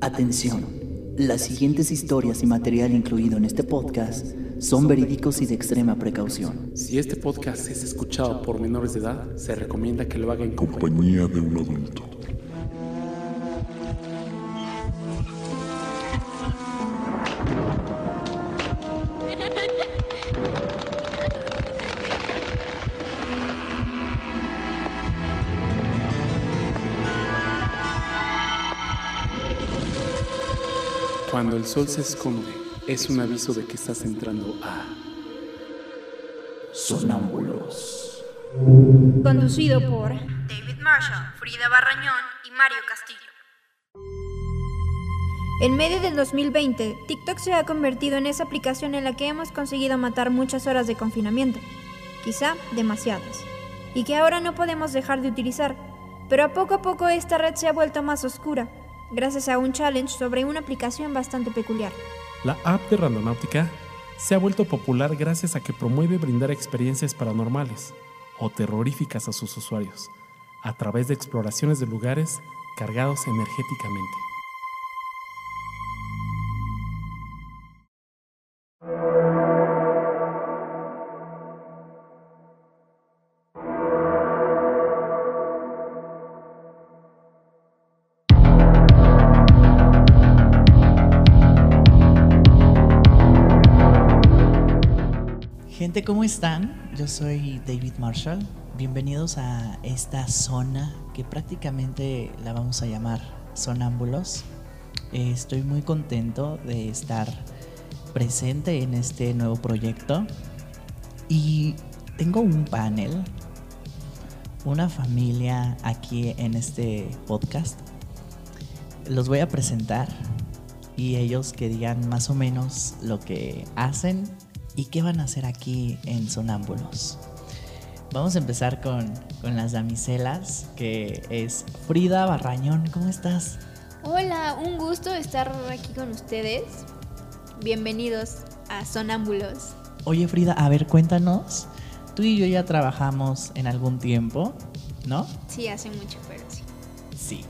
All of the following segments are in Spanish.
Atención, las siguientes historias y material incluido en este podcast son verídicos y de extrema precaución. Si este podcast es escuchado por menores de edad, se recomienda que lo haga en compañía de un adulto. El sol se esconde, es un aviso de que estás entrando a Sonámbulos. Conducido por David Marshall, Frida Barrañón y Mario Castillo. En medio del 2020, TikTok se ha convertido en esa aplicación en la que hemos conseguido matar muchas horas de confinamiento, quizá demasiadas, y que ahora no podemos dejar de utilizar, pero a poco a poco esta red se ha vuelto más oscura, gracias a un challenge sobre una aplicación bastante peculiar. La app de Randonáutica se ha vuelto popular gracias a que promueve brindar experiencias paranormales o terroríficas a sus usuarios, a través de exploraciones de lugares cargados energéticamente. ¿Cómo están? Yo soy David Marshall. Bienvenidos a esta zona que prácticamente la vamos a llamar Sonámbulos. Eh, estoy muy contento de estar presente en este nuevo proyecto y tengo un panel, una familia aquí en este podcast. Los voy a presentar y ellos que digan más o menos lo que hacen y qué van a hacer aquí en Sonámbulos. Vamos a empezar con, con las damiselas, que es Frida Barrañón. ¿Cómo estás? Hola, un gusto estar aquí con ustedes. Bienvenidos a Sonámbulos. Oye Frida, a ver, cuéntanos. Tú y yo ya trabajamos en algún tiempo, ¿no? Sí, hace mucho, pero sí. Sí.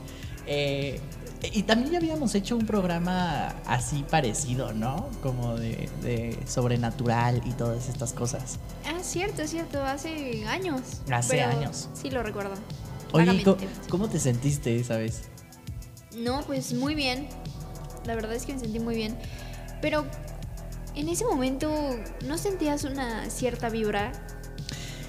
Eh, y también ya habíamos hecho un programa así parecido, ¿no? Como de, de sobrenatural y todas estas cosas. Ah, cierto, cierto, hace años. Hace pero años. Sí, lo recuerdo. Oye. ¿cómo, cómo te sentiste esa vez? No, pues muy bien. La verdad es que me sentí muy bien. Pero en ese momento, ¿no sentías una cierta vibra?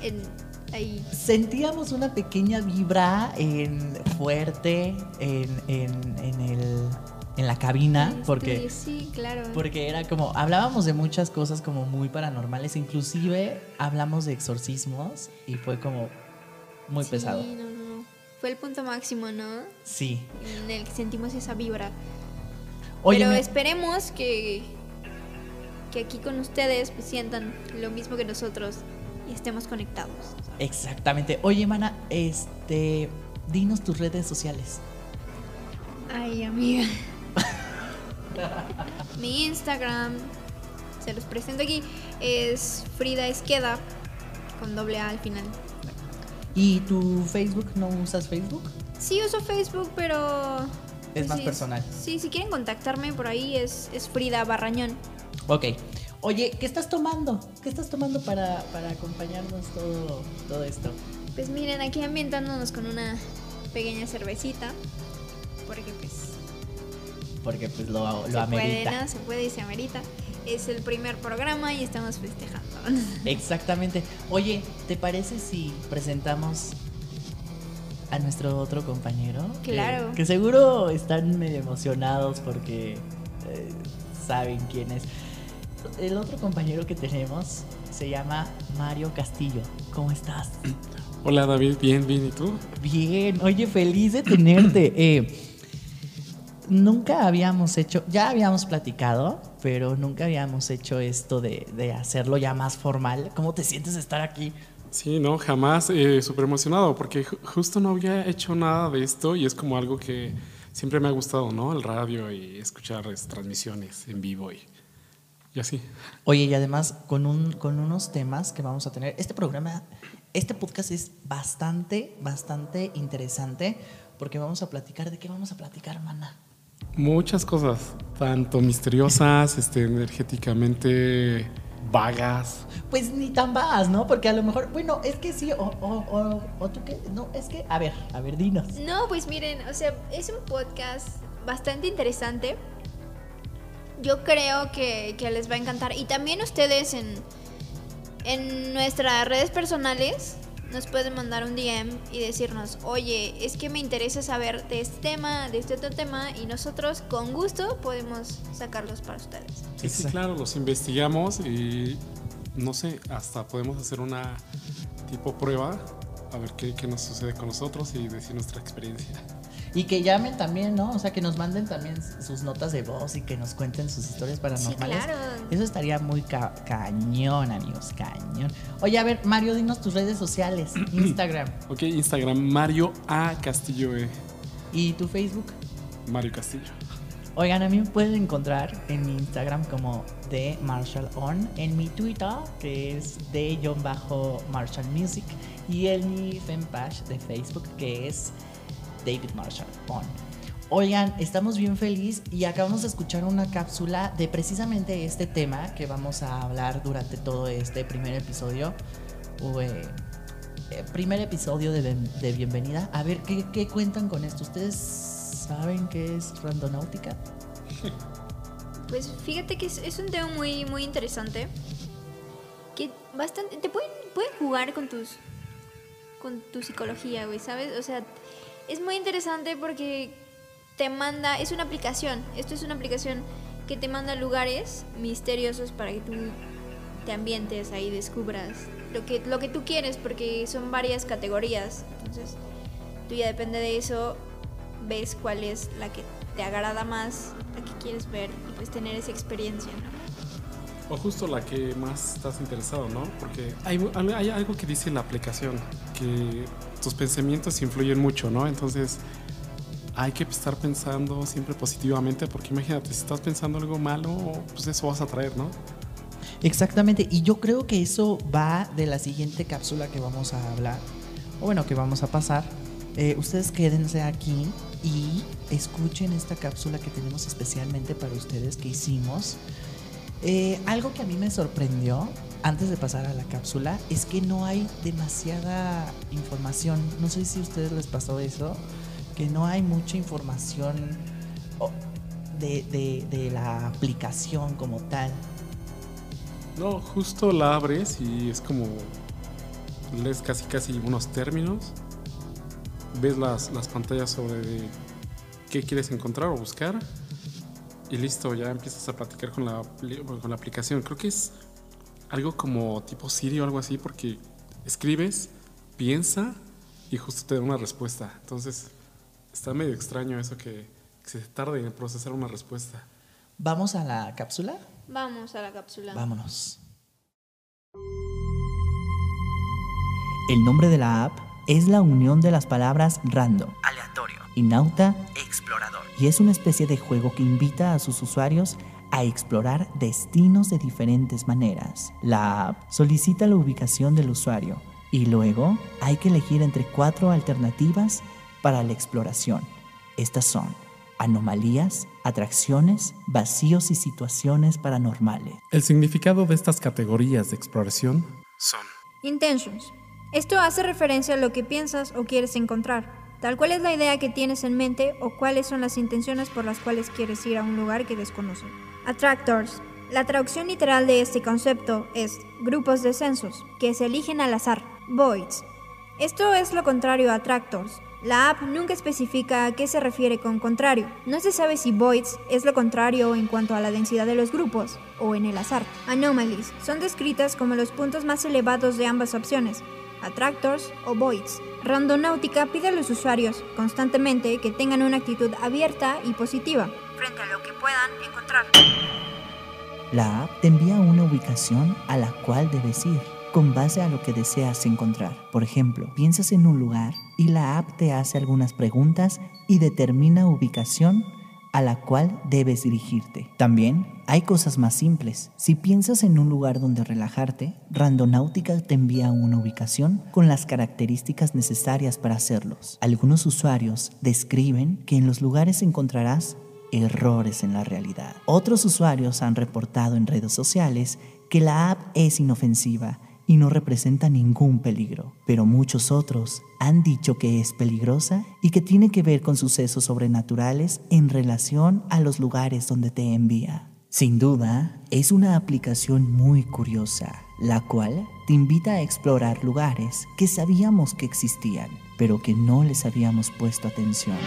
En, ahí. Sentíamos una pequeña vibra en fuerte en, en, en el, en la cabina, porque, Sí, claro. porque era como, hablábamos de muchas cosas como muy paranormales, inclusive hablamos de exorcismos y fue como muy Sí, pesado. no, no. Fue el punto máximo, ¿no? Sí. En el que sentimos esa vibra. Oye, Pero esperemos que, que aquí con ustedes pues, sientan lo mismo que nosotros y estemos conectados. exactamente. Oye, mana, este, dinos tus redes sociales. Ay, amiga. Mi Instagram, se los presento aquí, es Frida Esqueda, con doble A al final. ¿Y tu Facebook? ¿No usas Facebook? Sí uso Facebook, pero... Es más sí, personal. Sí, si quieren contactarme por ahí es, es Frida Barrañón. Ok. Oye, ¿qué estás tomando? ¿Qué estás tomando para, para acompañarnos todo, todo esto? Pues miren, aquí ambientándonos con una pequeña cervecita, porque pues Porque pues lo, lo se puede, amerita. ¿no? Se puede y se amerita. Es el primer programa y estamos festejando. Exactamente. Oye, ¿te parece si presentamos a nuestro otro compañero? Claro. Que, seguro están medio emocionados porque eh, saben quién es. El otro compañero que tenemos se llama Mario Castillo. ¿Cómo estás? Hola David, bien, bien, ¿y tú? Bien, oye, feliz de tenerte. Eh, nunca habíamos hecho, ya habíamos platicado, pero nunca habíamos hecho esto de, de hacerlo ya más formal. ¿Cómo te sientes de estar aquí? Sí, no, jamás, eh, súper emocionado, porque ju- justo no había hecho nada de esto y es como algo que siempre me ha gustado, ¿no? El radio y escuchar es, transmisiones en vivo y, y así. Oye, y además con, un, con unos temas que vamos a tener. Este programa, este podcast es bastante, bastante interesante porque vamos a platicar. ¿De qué vamos a platicar, mana? Muchas cosas, tanto misteriosas, este, energéticamente vagas. Pues ni tan vagas, ¿no? Porque a lo mejor, bueno, es que sí, o, o, o, o tú qué, no, es que, a ver, a ver, dinos. No, pues miren, o sea, es un podcast bastante interesante. Yo creo que, que les va a encantar. Y también ustedes en, en nuestras redes personales nos pueden mandar un DM y decirnos, oye, es que me interesa saber de este tema, de este otro tema, y nosotros con gusto podemos sacarlos para ustedes. Sí, sí, claro, los investigamos y no sé, hasta podemos hacer una tipo prueba a ver qué, qué nos sucede con nosotros y decir nuestra experiencia. Y que llamen también, ¿no? O sea, que nos manden también sus notas de voz y que nos cuenten sus historias paranormales. claro. Eso estaría muy ca- cañón, amigos, cañón. Oye, a ver, Mario, dinos tus redes sociales, Instagram Ok, Instagram Mario A Castillo E. y tu Facebook. Mario Castillo. Oigan, a mí me pueden encontrar en mi Instagram como de Marshall On, en mi Twitter, que es de Marshall Music, y en mi fanpage de Facebook, que es David Marshall On. Oigan, estamos bien felices y acabamos de escuchar una cápsula de precisamente este tema que vamos a hablar durante todo este primer episodio. eh, primer episodio de, de bienvenida. A ver, ¿qué, qué cuentan con esto? ¿Ustedes saben qué es randonáutica? Pues fíjate que es, es un tema muy, muy interesante. Que bastante. Te pueden, pueden jugar con tus. con tu psicología, güey, ¿sabes? O sea, es muy interesante porque te manda. Es una aplicación. Esto es una aplicación que te manda lugares misteriosos para que tú te ambientes ahí, descubras lo que, lo que tú quieres, porque son varias categorías. Entonces, tú ya depende de eso, ves cuál es la que te agrada más, la que quieres ver y pues tener esa experiencia, ¿no? O justo la que más estás interesado, ¿no? Porque hay, hay algo que dice la aplicación, que tus pensamientos influyen mucho, ¿no? Entonces hay que estar pensando siempre positivamente, porque imagínate, si estás pensando algo malo, pues eso vas a traer, ¿no? Exactamente, y yo creo que eso va de la siguiente cápsula que vamos a hablar, o bueno, que vamos a pasar. Eh, ustedes quédense aquí y escuchen esta cápsula que tenemos especialmente para ustedes que hicimos. Eh, algo que a mí me sorprendió antes de pasar a la cápsula es que no hay demasiada información. No sé si a ustedes les pasó eso, que no hay mucha información de, de- la aplicación como tal. No, justo la abres y es como lees casi casi unos términos, ves las, las pantallas sobre qué quieres encontrar o buscar y listo, ya empiezas a platicar con la, con la aplicación. Creo que es algo como tipo Siri o algo así porque escribes, piensa y justo te da una respuesta. Entonces está medio extraño eso que, que se tarde en procesar una respuesta. ¿Vamos a la cápsula? Vamos a la cápsula. Vámonos. El nombre de la app es la unión de las palabras random, aleatorio, y nauta, explorador. Y es una especie de juego que invita a sus usuarios a explorar destinos de diferentes maneras. La app solicita la ubicación del usuario y luego hay que elegir entre cuatro alternativas para la exploración. Estas son anomalías, atracciones, vacíos y situaciones paranormales. El significado de estas categorías de exploración Son. Intentions. Esto hace referencia a lo que piensas o quieres encontrar, tal cual es la idea que tienes en mente o cuáles son las intenciones por las cuales quieres ir a un lugar que desconoces. Attractors. La traducción literal de este concepto es grupos de censos, que se eligen al azar. Voids. Esto es lo contrario a attractors. La app nunca especifica a qué se refiere con contrario. No se sabe si voids es lo contrario en cuanto a la densidad de los grupos o en el azar. Anomalies son descritas como los puntos más elevados de ambas opciones, attractors o voids. Randonáutica pide a los usuarios constantemente que tengan una actitud abierta y positiva frente a lo que puedan encontrar. La app te envía una ubicación a la cual debes ir con base a lo que deseas encontrar. Por ejemplo, piensas en un lugar y la app te hace algunas preguntas y determina ubicación a la cual debes dirigirte. También hay cosas más simples. Si piensas en un lugar donde relajarte, Randonáutica te envía una ubicación con las características necesarias para hacerlos. Algunos usuarios describen que en los lugares encontrarás errores en la realidad. Otros usuarios han reportado en redes sociales que la app es inofensiva y no representa ningún peligro, pero muchos otros han dicho que es peligrosa y que tiene que ver con sucesos sobrenaturales en relación a los lugares donde te envía. Sin duda, es una aplicación muy curiosa, la cual te invita a explorar lugares que sabíamos que existían, pero que no les habíamos puesto atención.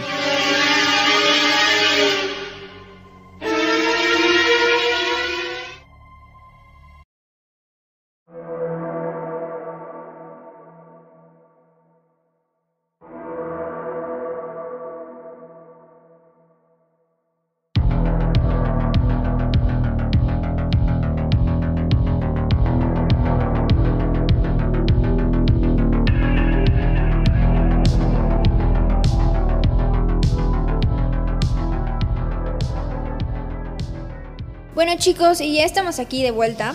Chicos, y ya estamos aquí de vuelta.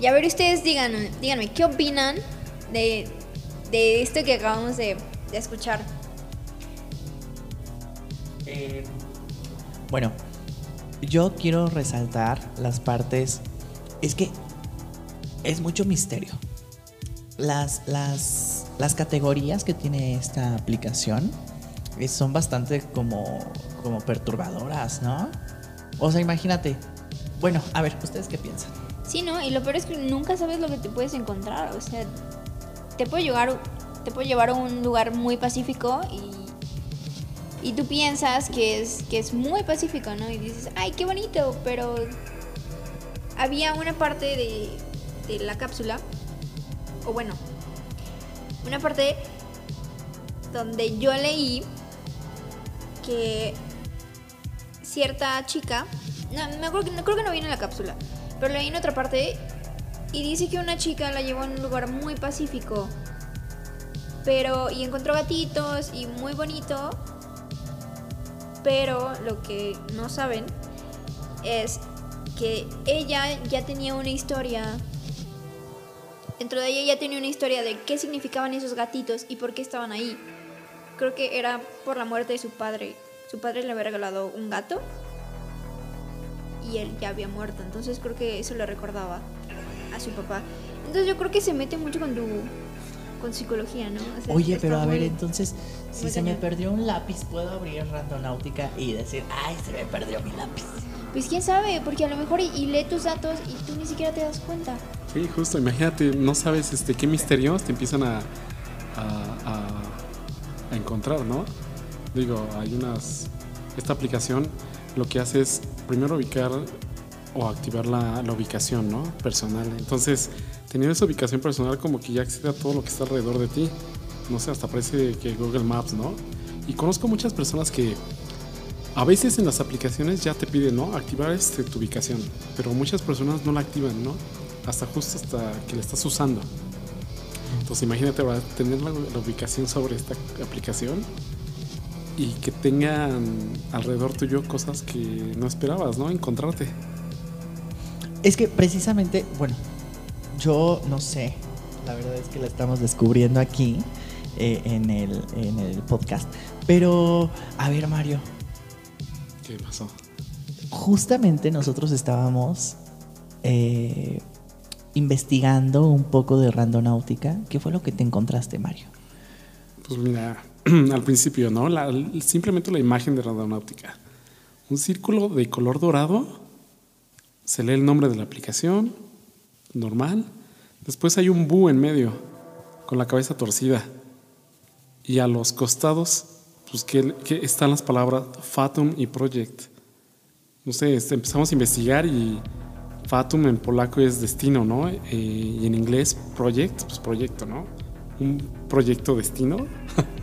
Y a ver ustedes díganme, díganme ¿qué opinan de, de esto que acabamos de, de escuchar? Eh, bueno, yo quiero resaltar las partes. Es que es mucho misterio. Las, las, las categorías que tiene esta aplicación eh, son bastante como, como perturbadoras, ¿no? O sea, imagínate. Bueno, a ver, ¿ustedes qué piensan? Sí, ¿no? Y lo peor es que nunca sabes lo que te puedes encontrar. O sea, te puede llevar, te puede llevar a un lugar muy pacífico y, y tú piensas que es, que es muy pacífico, ¿no? Y dices, ay, qué bonito, pero había una parte de, de la cápsula, o bueno, una parte donde yo leí que cierta chica, no, me acuerdo creo que no viene en la cápsula, pero leí en otra parte y dice que una chica la llevó a un lugar muy pacífico, pero y encontró gatitos y muy bonito, pero lo que no saben es que ella ya tenía una historia Dentro de ella ya tenía una historia de qué significaban esos gatitos y por qué estaban ahí. Creo que era por la muerte de su padre. Su padre le había regalado un gato y él ya había muerto. Entonces creo que eso le recordaba a su papá. Entonces yo creo que se mete mucho con tu con psicología, ¿no? O sea, Oye, pero a ver, muy- entonces, si se me perdió un lápiz, ¿puedo abrir Randonáutica y decir, ay, se me perdió mi lápiz? Pues quién sabe, porque a lo mejor y, y lee tus datos y tú ni siquiera te das cuenta. Sí, justo, imagínate, no sabes este, qué misterios te empiezan a, a, a- a encontrar, ¿no? Digo, hay unas... Esta aplicación lo que hace es primero ubicar o activar la, la ubicación, ¿no? Personal. Entonces, teniendo esa ubicación personal como que ya accede a todo lo que está alrededor de ti. No sé, hasta parece que Google Maps, ¿no? Y conozco muchas personas que a veces en las aplicaciones ya te piden, ¿no? Activar este, tu ubicación, pero muchas personas no la activan, ¿no? Hasta justo hasta que la estás usando. Entonces imagínate a tener la, la ubicación sobre esta aplicación y que tengan alrededor tuyo cosas que no esperabas, ¿no? Encontrarte. Es que precisamente, bueno, yo no sé, la verdad es que la estamos descubriendo aquí eh, en, el, en el podcast. Pero, a ver, Mario, ¿Qué pasó? justamente nosotros estábamos eh, investigando un poco de randonáutica. ¿Qué fue lo que te encontraste, Mario? Pues mira, al principio, ¿no? La- simplemente la imagen de Randonáutica. Un círculo de color dorado, se lee el nombre de la aplicación, normal. Después hay un búho en medio, con la cabeza torcida. Y a los costados, pues que, que están las palabras Fatum y Project. No sé, este, empezamos a investigar y Fatum en polaco es destino, ¿no? Eh, y en inglés Project, pues proyecto, ¿no? Un proyecto destino.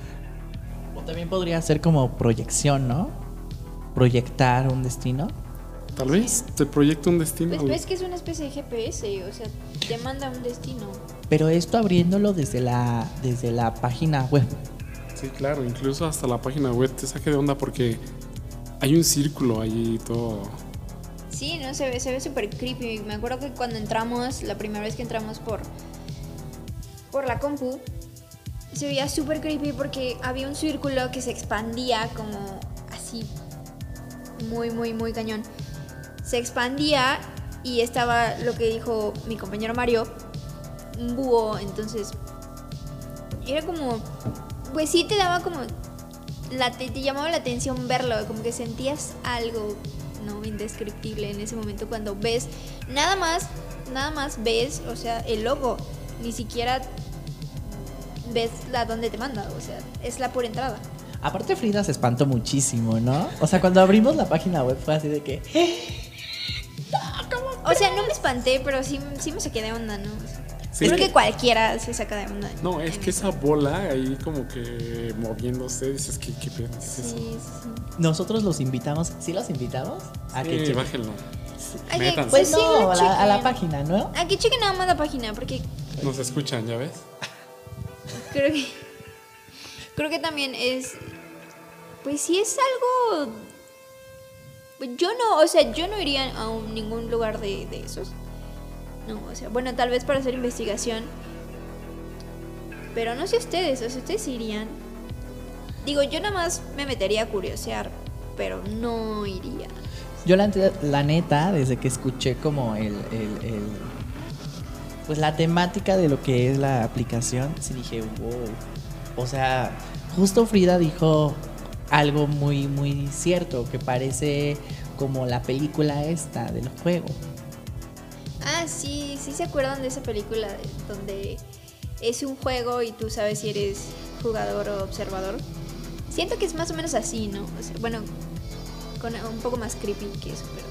También podría ser como proyección, ¿no? Proyectar un destino. Tal vez te proyecta un destino. Pues ves que es una especie de GPS, o sea, te manda a un destino. Pero esto abriéndolo desde la, desde la página web. Sí, claro, incluso hasta la página web te saque de onda porque hay un círculo ahí todo. Sí, no se ve, se ve súper creepy. Me acuerdo que cuando entramos, la primera vez que entramos por, por la compu, se veía súper creepy porque había un círculo que se expandía como así muy, muy, muy cañón. Se expandía y estaba lo que dijo mi compañero Mario, un búho, entonces era como, pues sí te daba como, la, te, te llamaba la atención verlo, como que sentías algo, ¿no? Indescriptible en ese momento cuando ves, nada más, nada más ves, o sea, el logo, ni siquiera ves la donde te manda, o sea, es la pura entrada. Aparte Frida se espantó muchísimo, ¿no? O sea, cuando abrimos la página web fue así de que... O sea, no me espanté, pero sí, sí me saqué de onda, ¿no? Sí. Creo que cualquiera se saca de onda. No, es que esa bola ahí como que moviéndose, dices, ¿qué, qué pedo es Sí, eso? sí, sí. Nosotros los invitamos, ¿sí los invitamos? A que chequen. bájenlo. Ay. Pues sí, no, a la, a la página, ¿no? Aquí chequen nada más la página, porque Nos escuchan, ¿ya ves? creo que. Creo que también es. Pues sí es algo. Yo no, o sea, yo no iría a un- ningún lugar de, de esos. No, o sea, bueno, tal vez para hacer investigación. Pero no sé ustedes, o sea, ustedes irían. Digo, yo nada más me metería a curiosear, pero no iría. Yo la, la neta, desde que escuché como el, Pues la temática de lo que es la aplicación, sí dije, wow. O sea, justo Frida dijo algo muy, muy cierto, que parece como la película esta del juego. Ah, sí, sí se acuerdan de esa película de- donde es un juego y tú sabes si eres jugador o observador. Siento que es más o menos así, ¿no? O sea, bueno, con un poco más creepy que eso, pero,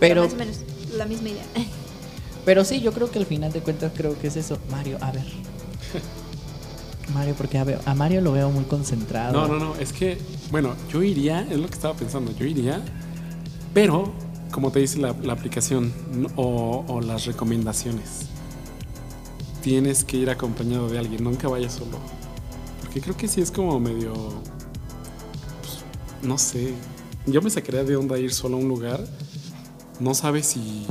Pero, más o menos la misma idea. pero sí, yo creo que al final de cuentas creo que es eso. Mario, a ver. Mario, porque a, Mario lo veo muy concentrado. No, no, no, es que, bueno, yo iría, es lo que estaba pensando, yo iría, pero, como te dice la, la aplicación o, o las recomendaciones, tienes que ir acompañado de alguien, nunca vayas solo. Porque creo que sí es como medio, pues, no sé, yo me sacaría de onda ir solo a un lugar, no sabes si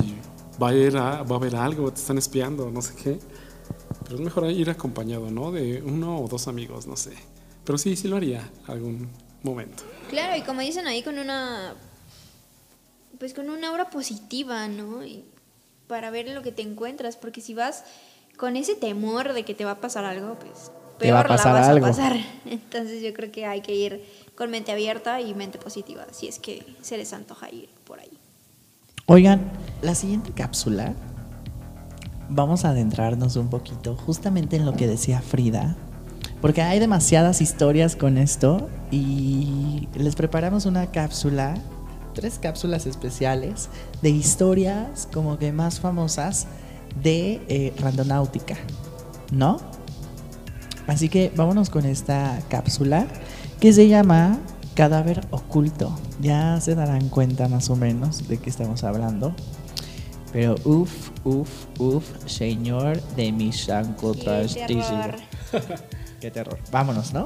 va a haber, a- va a haber algo, te están espiando, no sé qué. Pero es mejor ir acompañado, ¿no? De uno o dos amigos, no sé. Pero sí, sí lo haría algún momento. claro, y como dicen ahí, con una. Pues con una aura positiva, ¿no? Y para ver lo que te encuentras, porque si vas con ese temor de que te va a pasar algo, pues. Te va a peor pasar la vas algo. a pasar. Entonces yo creo que hay que ir con mente abierta y mente positiva, si es que se les antoja ir. Oigan, la siguiente cápsula vamos a adentrarnos un poquito justamente en lo que decía Frida, porque hay demasiadas historias con esto y les preparamos una cápsula, tres cápsulas especiales de historias como que más famosas de eh, randonáutica, ¿no? Así que vámonos con esta cápsula que se llama Cadáver Oculto. Ya se darán cuenta más o menos de qué estamos hablando. Pero uff, uff, uff, señor de mi trastísimo. terror. Qué terror. Vámonos, ¿no?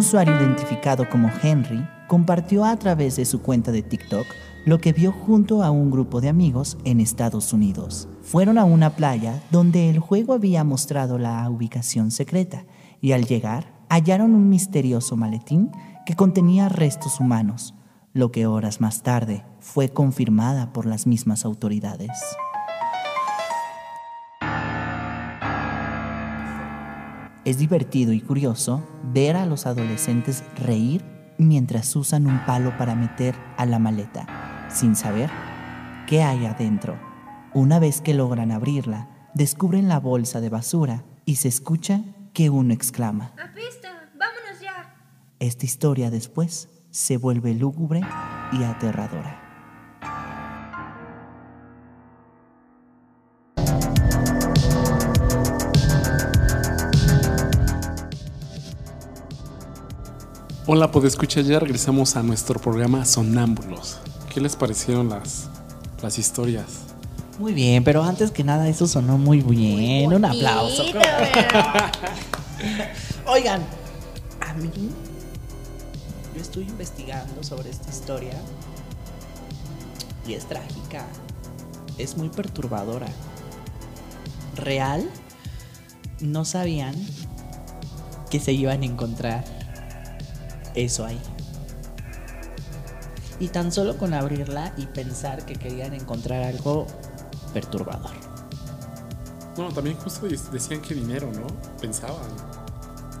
Usuario identificado como Henry compartió a través de su cuenta de TikTok lo que vio junto a un grupo de amigos en Estados Unidos. Fueron a una playa donde el juego había mostrado la ubicación secreta y al llegar hallaron un misterioso maletín que contenía restos humanos, lo que horas más tarde fue confirmada por las mismas autoridades. Es divertido y curioso ver a los adolescentes reír mientras usan un palo para meter a la maleta, sin saber qué hay adentro. Una vez que logran abrirla, descubren la bolsa de basura y se escucha que uno exclama. ¡Apesta! ¡Vámonos ya! Esta historia después se vuelve lúgubre y aterradora. Hola, escuchar ya regresamos a nuestro programa Sonámbulos. ¿Qué les parecieron las, las historias? Muy bien, pero antes que nada eso sonó muy bien. Muy Un aplauso. Oigan, a mí yo estoy investigando sobre esta historia y es trágica. Es muy perturbadora. Real, no sabían que se iban a encontrar eso ahí. Y tan solo con abrirla y pensar que querían encontrar algo perturbador. No, también justo de- decían que dinero, ¿no? Pensaban.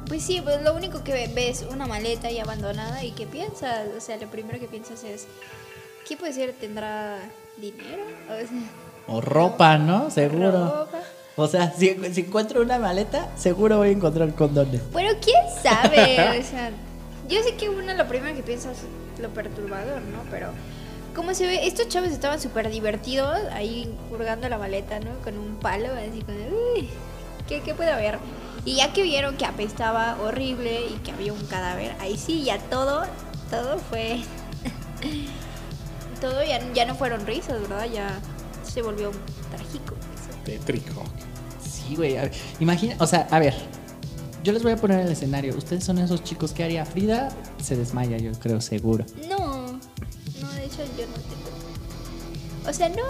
Pues sí, pues lo único que ve- ves una maleta ahí abandonada y ¿qué piensas? O sea, lo primero que piensas es, ¿qué puede ser? ¿Tendrá dinero? O sea, O ropa, ¿no? Seguro. ropa. O sea, si, si encuentro una maleta, seguro voy a encontrar condones. Bueno, quién sabe, o sea, yo sé que uno lo primero que piensa es lo perturbador, ¿no? Pero como se ve, estos chavos estaban súper divertidos ahí hurgando la maleta, ¿no? Con un palo, así con, uy, ¿qué, ¿qué puede haber? Y ya que vieron que apestaba horrible y que había un cadáver, ahí sí, ya todo, todo fue, todo ya, ya no fueron risas, ¿verdad? Ya se volvió trágico. Tétrico. Sí, güey. Imagina, o sea, a ver. Yo les voy a poner el escenario. Ustedes son esos chicos que haría Frida. Se desmaya, yo creo, seguro. No, no, de hecho yo no tengo. O sea, no.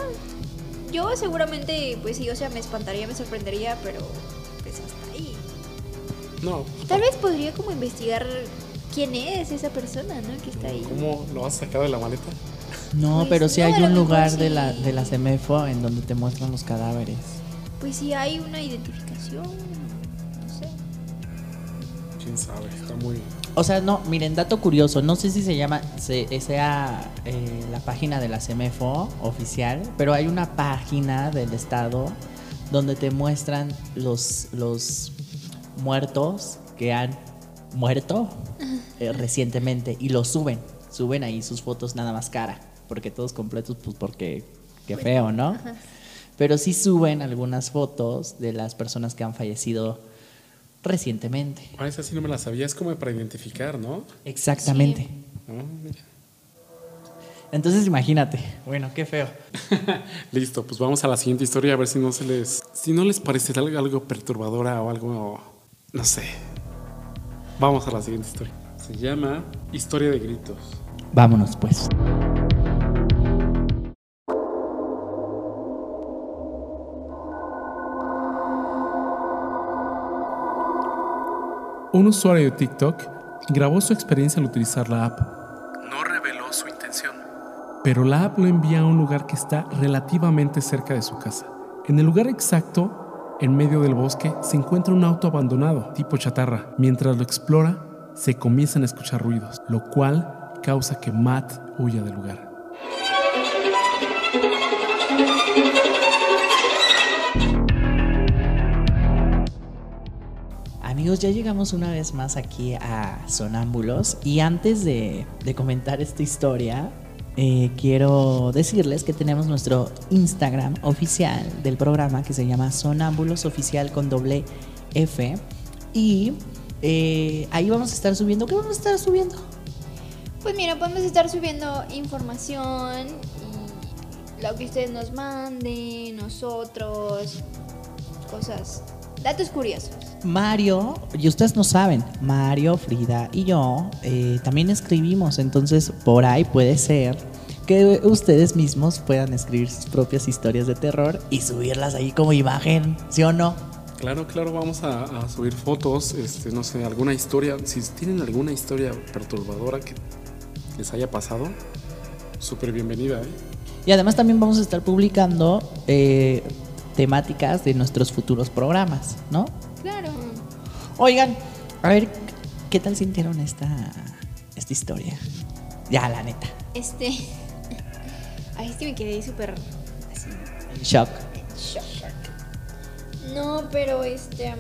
Yo seguramente, pues sí, o sea, me espantaría, me sorprendería, pero pues hasta ahí. No, Tal vez podría como investigar quién es esa persona, ¿no? Que está ahí. ¿cómo lo has sacado de la maleta? No, Pues, pero sí no, hay un lugar sí. de la, de la CEMEFO en donde te muestran los cadáveres. Pues sí, hay una identificación. Quién sabe, está muy. O sea, no, miren, dato curioso. No sé si se llama, se- sea eh, la página de la CEMEFO oficial, pero hay una página del Estado donde te muestran los, los muertos que han muerto eh, recientemente y los suben. Suben ahí sus fotos nada más cara, porque todos completos, pues porque qué feo, ¿no? Pero sí suben algunas fotos de las personas que han fallecido recientemente. Ah, esa sí no me la sabía, es como para identificar, ¿no? Exactamente. Ah, mira. Entonces imagínate. Bueno, qué feo. Listo, pues vamos a la siguiente historia a ver si no se les. Si no les parece algo, algo perturbadora o algo. No sé. Vamos a la siguiente historia. Se llama Historia de Gritos. Vámonos pues. Un usuario de TikTok grabó su experiencia al utilizar la app, No reveló su intención. pero la app lo envía a un lugar que está relativamente cerca de su casa. En el lugar exacto, en medio del bosque, se encuentra un auto abandonado, tipo chatarra. Mientras lo explora, se comienzan a escuchar ruidos, lo cual causa que Matt huya del lugar. Amigos, ya llegamos una vez más aquí a Sonámbulos y antes de, comentar esta historia, eh, quiero decirles que tenemos nuestro Instagram oficial del programa que se llama Sonámbulos Oficial con doble F y eh, ahí vamos a estar subiendo. ¿Qué vamos a estar subiendo? Pues mira, podemos estar subiendo información y lo que ustedes nos manden, nosotros, cosas, datos curiosos. Mario, y ustedes no saben, Mario, Frida y yo eh, también escribimos, entonces por ahí puede ser que ustedes mismos puedan escribir sus propias historias de terror y subirlas ahí como imagen, ¿sí o no? Claro, claro, vamos a, a subir fotos, este, no sé, alguna historia. Si tienen alguna historia perturbadora que les haya pasado, súper bienvenida, ¿eh? Y además también vamos a estar publicando eh, temáticas de nuestros futuros programas, ¿no? Oigan, a ver, ¿qué tal sintieron esta, esta historia? Ya, la neta, Este. Ay, es que me quedé súper así en shock. en shock. No, pero este.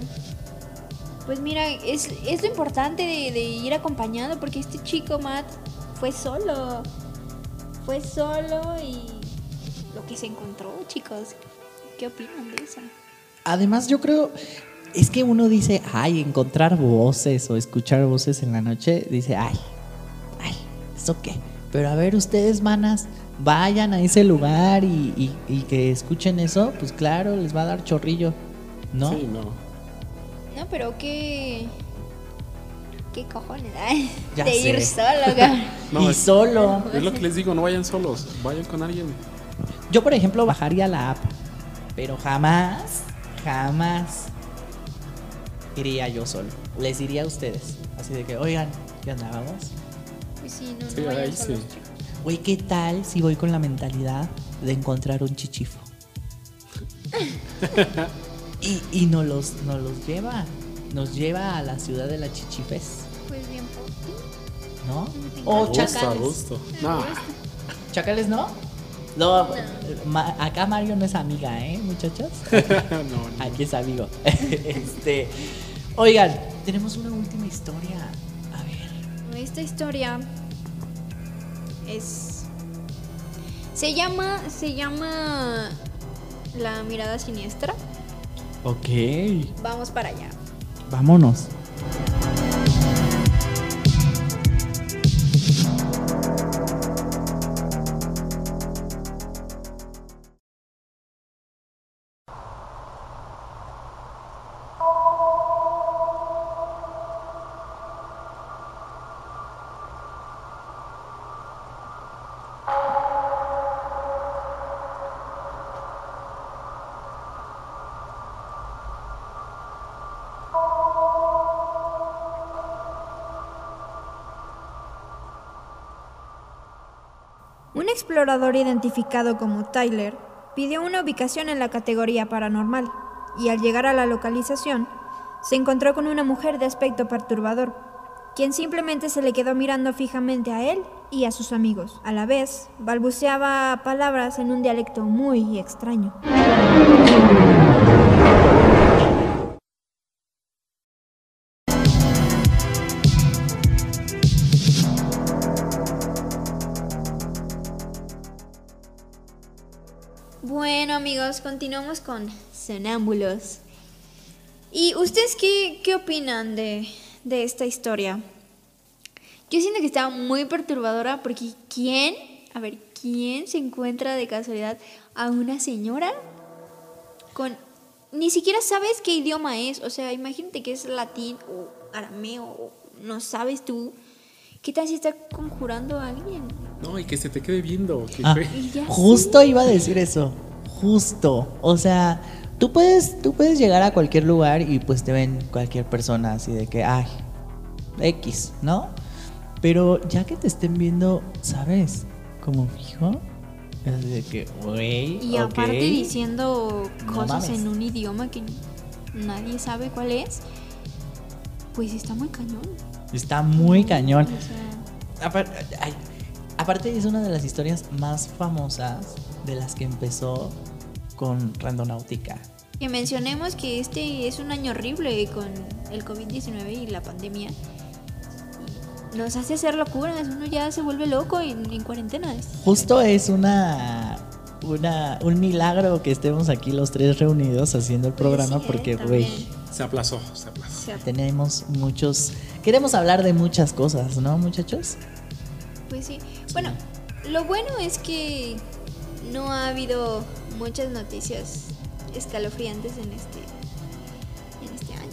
Pues mira, es, es lo importante de, de ir acompañado porque este chico, Matt, fue solo. Fue solo y lo que se encontró, chicos. ¿Qué opinan de eso? Además, yo creo, es que uno dice, ay, encontrar voces o escuchar voces en la noche, dice, ay, ay, ¿eso qué? Pero a ver, ustedes, manas, vayan a ese lugar y, y- y que escuchen eso, pues claro, les va a dar chorrillo, ¿no? Sí, no. No, pero qué. ¿Qué cojones? Ay, Ya de sé. ir solo. No, y es- solo. Es lo que les digo, no vayan solos, vayan con alguien. Yo, por ejemplo, bajaría la app, pero jamás, jamás iría yo solo. Les diría a ustedes, así de que, oigan, ¿qué onda, vamos? Pues sí, no, Sí, no vayan ahí sí. solos, chicos. Güey, ¿qué tal si voy con la mentalidad de encontrar un chichifo? y y nos, los, nos los lleva, nos lleva a la ciudad de la chichifes, Pues bien, por ti. ¿no? O A gusto, a chacales. gusto. No, ¿Chacales no? No, ma- acá Mario no es amiga, ¿eh, muchachos? no, no. Aquí es amigo. este, oigan, tenemos una última historia. A ver. Esta historia es. Se llama. Se llama. La mirada siniestra. Ok. Vamos para allá. Vámonos. Explorador identificado como Tyler pidió una ubicación en la categoría paranormal y al llegar a la localización se encontró con una mujer de aspecto perturbador, quien simplemente se le quedó mirando fijamente a él y a sus amigos. A la vez, balbuceaba palabras en un dialecto muy extraño. Continuamos con Sonámbulos. ¿Y ustedes qué, qué opinan de, de esta historia? Yo siento que está muy perturbadora porque ¿quién, a ver, quién se encuentra de casualidad a una señora con... Ni siquiera sabes qué idioma es, o sea, imagínate que es latín o arameo, o no sabes tú. ¿Qué tal si está conjurando a alguien? No, y que se te quede viendo. que Ah, fue- justo iba a decir eso. Justo. O sea, tú puedes, tú puedes llegar a cualquier lugar y pues te ven cualquier persona así de que, ay, X, ¿no? Pero ya que te estén viendo, ¿sabes? Como fijo. Es de que, güey. Y ok. aparte diciendo cosas en un idioma que nadie sabe cuál es, pues está muy cañón. Está muy cañón. O sea, aparte es una de las historias más famosas de las que empezó con Randonáutica. que mencionemos que este es un año horrible con el COVID-19 y la pandemia. Nos hace hacer locuras, uno ya se vuelve loco en, en cuarentena. Justo es una, una un milagro que estemos aquí los tres reunidos haciendo el programa sí, ¿eh? porque, También. güey, Se aplazó, se aplazó. O sea, tenemos muchos... Queremos hablar de muchas cosas, ¿no, muchachos? Pues sí. Bueno, lo bueno es que no ha habido muchas noticias escalofriantes en este en este año.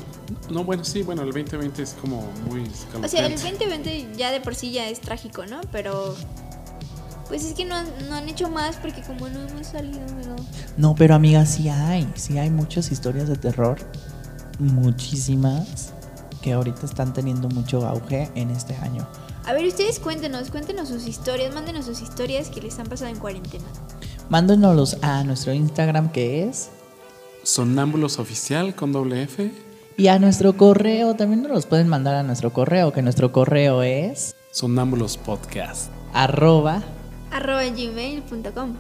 No, bueno, sí, bueno, el 2020 es como muy O sea, el escalofriante. 2020 ya de por sí ya es trágico, ¿no? Pero pues es que no, han- no han hecho más porque como no hemos salido, ¿verdad? No, pero amiga, sí hay, sí hay muchas historias de terror, muchísimas, que ahorita están teniendo mucho auge en este año. A ver, ustedes cuéntenos, cuéntenos sus historias, mándenos sus historias que les han pasado en cuarentena. Mándenos a nuestro Instagram que es Sonámbulos oficial con doble F. y a nuestro correo, también nos los pueden mandar a nuestro correo, que nuestro correo es Sonámbulos podcast. arroba. arroba gmail.com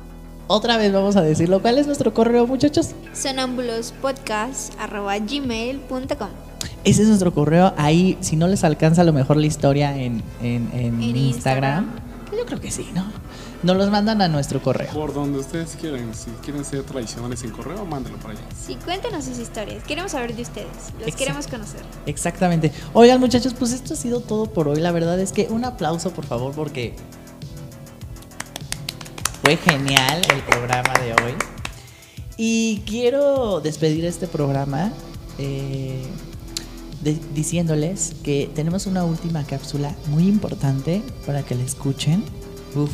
Otra vez vamos a decirlo. ¿Cuál es nuestro correo, muchachos? sonambulospodcast arroba gmail.com Ese es nuestro correo. Ahí, si no les alcanza a lo mejor la historia en, en- en En Instagram, que yo creo que sí, ¿no? Nos los mandan a nuestro correo. Por donde ustedes quieran. Si quieren ser tradicionales en correo, mándenlo por allá. Sí, cuéntenos sus historias. Queremos saber de ustedes. Los Exacto. queremos conocer. Exactamente. Oigan, muchachos, pues esto ha sido todo por hoy. La verdad es que un aplauso, por favor, porque Fue genial el programa de hoy. Y quiero despedir este programa eh, de- diciéndoles que tenemos una última cápsula muy importante para que la escuchen. Uf,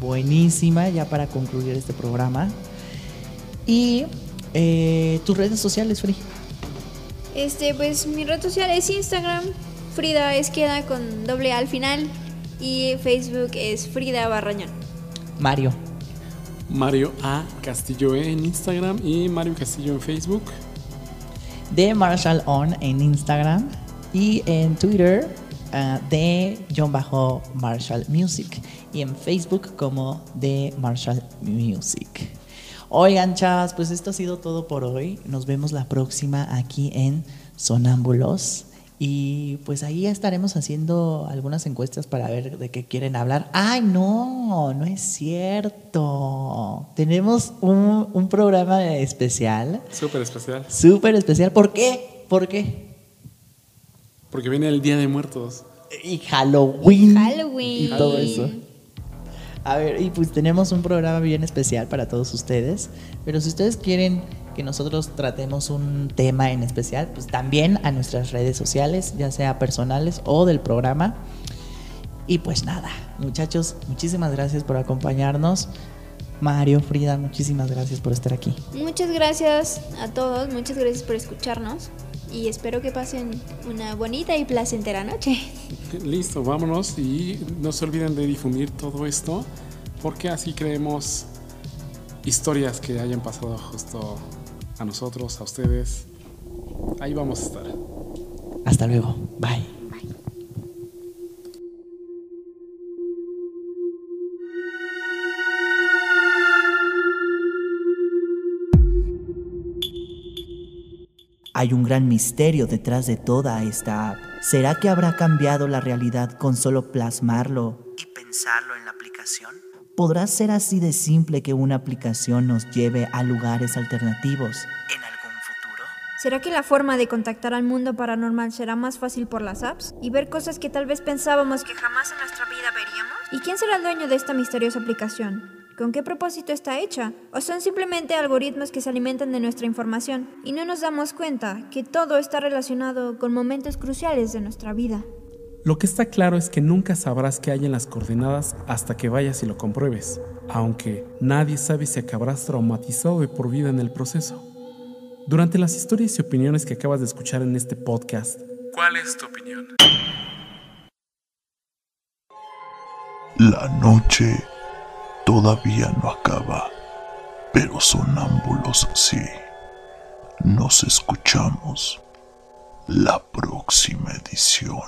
buenísima ya para concluir este programa. Y eh, tus redes sociales, Free. Este, pues mi red social es Instagram, Frida Esqueda con doble A al final. Y Facebook es Frida Barrañón. Mario. Mario A. Castillo E en Instagram y Mario Castillo en Facebook. de Marshall On en Instagram y en Twitter ah, de John Bajo Marshall Music y en Facebook como de Marshall Music. Oigan, chavas, pues esto ha sido todo por hoy. Nos vemos la próxima aquí en Sonámbulos. Y pues ahí estaremos haciendo algunas encuestas para ver de qué quieren hablar. ¡Ay, no! No es cierto. Tenemos un, un programa especial Súper especial. Súper especial. ¿Por qué? ¿Por qué? Porque viene el Día de Muertos. Y Halloween. Halloween. Y todo eso. A ver, y pues tenemos un programa bien especial para todos ustedes. Pero si ustedes quieren que nosotros tratemos un tema en especial, pues también a nuestras redes sociales, ya sea personales o del programa. Y pues nada, muchachos, muchísimas gracias por acompañarnos. Mario, Frida, muchísimas gracias por estar aquí. Muchas gracias a todos, muchas gracias por escucharnos. Y espero que pasen una bonita y placentera noche. Listo, vámonos y no se olviden de difundir todo esto porque así creemos historias que hayan pasado justo a nosotros, a ustedes. Ahí vamos a estar. Hasta luego. Bye. Hay un gran misterio detrás de toda esta app. ¿Será que habrá cambiado la realidad con solo plasmarlo y pensarlo en la aplicación? ¿Podrá ser así de simple que una aplicación nos lleve a lugares alternativos en algún futuro? ¿Será que la forma de contactar al mundo paranormal será más fácil por las apps? ¿Y ver cosas que tal vez pensábamos que jamás en nuestra vida veríamos? ¿Y quién será el dueño de esta misteriosa aplicación? ¿Con qué propósito está hecha? ¿O son simplemente algoritmos que se alimentan de nuestra información y no nos damos cuenta que todo está relacionado con momentos cruciales de nuestra vida? Lo que está claro es que nunca sabrás qué hay en las coordenadas hasta que vayas y lo compruebes, aunque nadie sabe si acabarás traumatizado de por vida en el proceso. Durante las historias y opiniones que acabas de escuchar en este podcast, ¿cuál es tu opinión? La noche todavía no acaba, pero sonámbulos sí. Nos escuchamos la próxima edición.